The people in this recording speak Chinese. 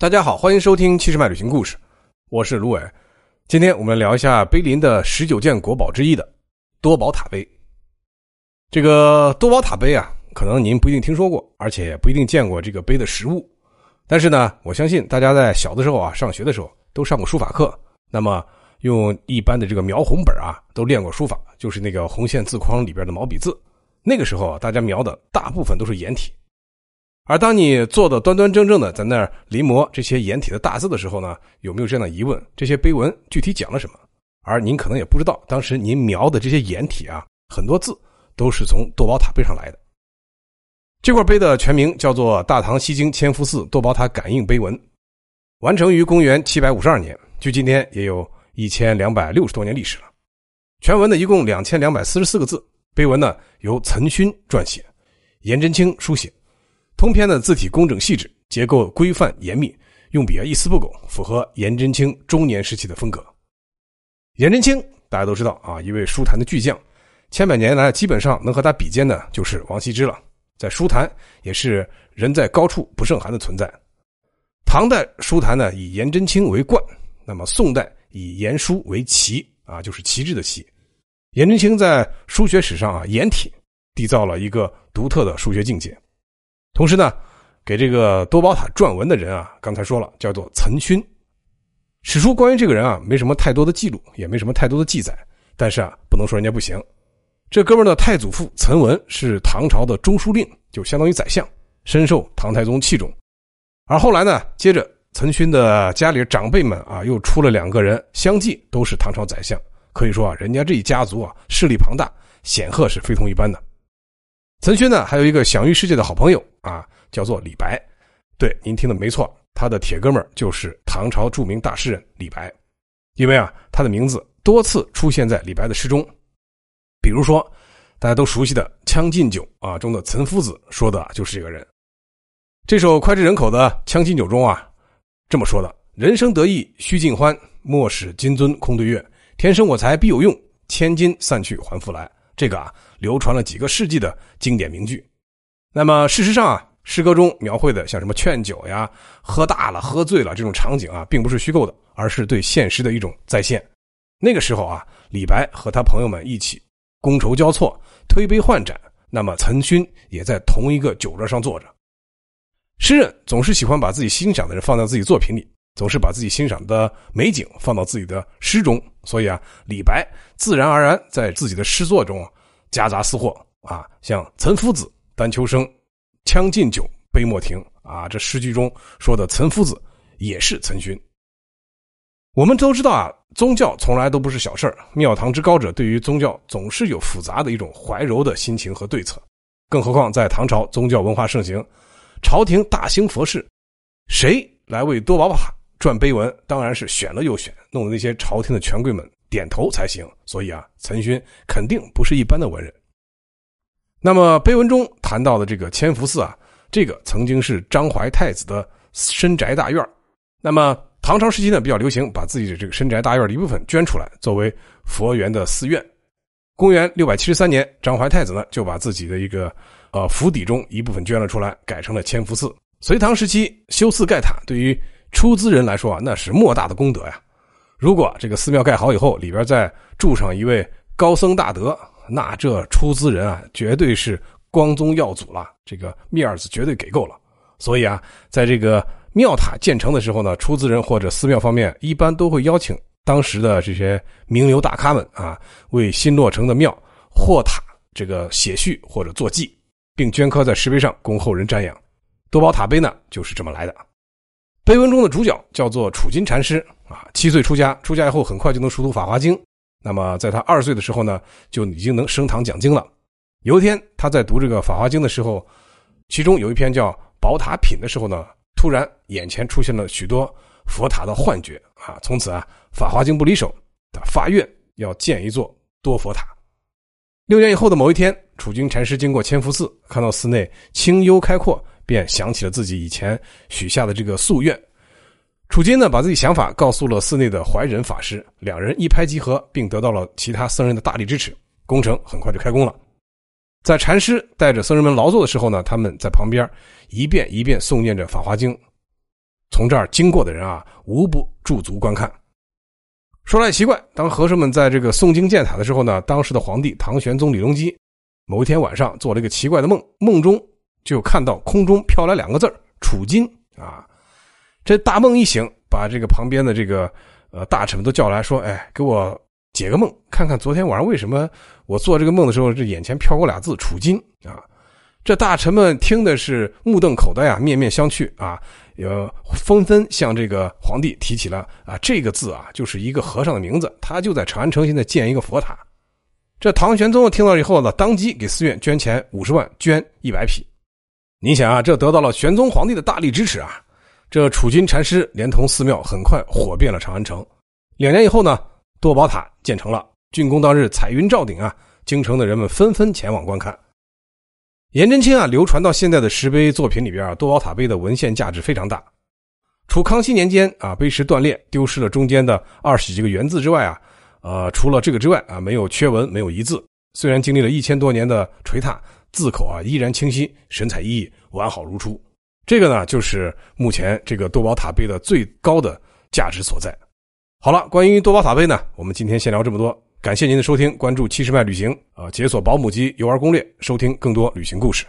大家好，欢迎收听七十迈旅行故事，我是卢伟。今天我们聊一下碑林的十九件国宝之一的多宝塔碑。这个多宝塔碑啊，可能您不一定听说过，而且不一定见过这个碑的实物。但是呢，我相信大家在小的时候啊，上学的时候都上过书法课，那么用一般的这个描红本啊，都练过书法，就是那个红线字框里边的毛笔字。那个时候啊，大家描的大部分都是颜体。而当你坐的端端正正的在那儿临摹这些颜体的大字的时候呢，有没有这样的疑问？这些碑文具体讲了什么？而您可能也不知道，当时您描的这些颜体啊，很多字都是从多宝塔碑上来的。这块碑的全名叫做《大唐西京千福寺多宝塔感应碑文》，完成于公元七百五十二年，距今天也有一千两百六十多年历史了。全文呢一共两千两百四十四个字，碑文呢由岑勋撰写，颜真卿书写。通篇的字体工整细致，结构规范严密，用笔啊一丝不苟，符合颜真卿中年时期的风格。颜真卿大家都知道啊，一位书坛的巨匠，千百年来基本上能和他比肩的就是王羲之了，在书坛也是人在高处不胜寒的存在。唐代书坛呢以颜真卿为冠，那么宋代以颜书为旗啊，就是旗帜的旗。颜真卿在书学史上啊，颜体缔造了一个独特的数学境界。同时呢，给这个多宝塔撰文的人啊，刚才说了，叫做岑勋。史书关于这个人啊，没什么太多的记录，也没什么太多的记载。但是啊，不能说人家不行。这哥们的太祖父岑文是唐朝的中书令，就相当于宰相，深受唐太宗器重。而后来呢，接着岑勋的家里长辈们啊，又出了两个人，相继都是唐朝宰相。可以说啊，人家这一家族啊，势力庞大，显赫是非同一般的。岑勋呢，还有一个享誉世界的好朋友啊，叫做李白。对，您听的没错，他的铁哥们就是唐朝著名大诗人李白。因为啊，他的名字多次出现在李白的诗中，比如说大家都熟悉的《将进酒》啊中的岑夫子说的就是这个人。这首脍炙人口的《将进酒》中啊，这么说的：“人生得意须尽欢，莫使金樽空对月。天生我材必有用，千金散去还复来。”这个啊，流传了几个世纪的经典名句。那么事实上啊，诗歌中描绘的像什么劝酒呀、喝大了、喝醉了这种场景啊，并不是虚构的，而是对现实的一种再现。那个时候啊，李白和他朋友们一起觥筹交错、推杯换盏，那么岑勋也在同一个酒桌上坐着。诗人总是喜欢把自己欣赏的人放在自己作品里，总是把自己欣赏的美景放到自己的诗中。所以啊，李白自然而然在自己的诗作中夹杂私货啊，像“岑夫子，丹丘生，将进酒，杯莫停”啊，这诗句中说的岑夫子也是岑勋。我们都知道啊，宗教从来都不是小事儿，庙堂之高者对于宗教总是有复杂的一种怀柔的心情和对策，更何况在唐朝宗教文化盛行，朝廷大兴佛事，谁来为多宝塔？撰碑文当然是选了又选，弄得那些朝廷的权贵们点头才行。所以啊，岑勋肯定不是一般的文人。那么碑文中谈到的这个千福寺啊，这个曾经是张怀太子的深宅大院。那么唐朝时期呢，比较流行把自己的这个深宅大院的一部分捐出来，作为佛缘的寺院。公元六百七十三年，张怀太子呢就把自己的一个呃府邸中一部分捐了出来，改成了千福寺。隋唐时期修寺盖塔，对于出资人来说啊，那是莫大的功德呀！如果这个寺庙盖好以后，里边再住上一位高僧大德，那这出资人啊，绝对是光宗耀祖了，这个面子绝对给够了。所以啊，在这个庙塔建成的时候呢，出资人或者寺庙方面一般都会邀请当时的这些名流大咖们啊，为新落成的庙或塔这个写序或者作记，并镌刻在石碑上供后人瞻仰。多宝塔碑呢，就是这么来的。碑文中的主角叫做楚金禅师啊，七岁出家，出家以后很快就能熟读《法华经》。那么在他二岁的时候呢，就已经能升堂讲经了。有一天他在读这个《法华经》的时候，其中有一篇叫《宝塔品》的时候呢，突然眼前出现了许多佛塔的幻觉啊！从此啊，《法华经》不离手，他发愿要建一座多佛塔。六年以后的某一天，楚金禅师经过千佛寺，看到寺内清幽开阔。便想起了自己以前许下的这个夙愿，楚金呢把自己想法告诉了寺内的怀仁法师，两人一拍即合，并得到了其他僧人的大力支持，工程很快就开工了。在禅师带着僧人们劳作的时候呢，他们在旁边一遍一遍诵念着《法华经》。从这儿经过的人啊，无不驻足观看。说来奇怪，当和尚们在这个诵经建塔的时候呢，当时的皇帝唐玄宗李隆基，某一天晚上做了一个奇怪的梦，梦中就看到空中飘来两个字儿“储金”啊。这大梦一醒，把这个旁边的这个呃大臣们都叫来说：“哎，给我解个梦，看看昨天晚上为什么我做这个梦的时候，这眼前飘过俩字‘储金’啊。”这大臣们听的是目瞪口呆啊，面面相觑啊，也纷纷向这个皇帝提起了啊，这个字啊，就是一个和尚的名字，他就在长安城现在建一个佛塔。这唐玄宗听到以后呢，当即给寺院捐钱五十万，捐一百匹。你想啊，这得到了玄宗皇帝的大力支持啊，这楚金禅师连同寺庙很快火遍了长安城。两年以后呢，多宝塔建成了，竣工当日彩云罩顶啊，京城的人们纷纷前往观看。颜真卿啊，流传到现在的石碑作品里边啊，多宝塔碑的文献价值非常大。除康熙年间啊，碑石断裂，丢失了中间的二十几个元字之外啊，呃，除了这个之外啊，没有缺文，没有一字。虽然经历了一千多年的捶踏，字口啊依然清晰，神采奕奕，完好如初。这个呢，就是目前这个多宝塔碑的最高的价值所在。好了，关于多宝塔碑呢，我们今天先聊这么多。感谢您的收听，关注七十迈旅行啊，解锁保姆级游玩攻略，收听更多旅行故事。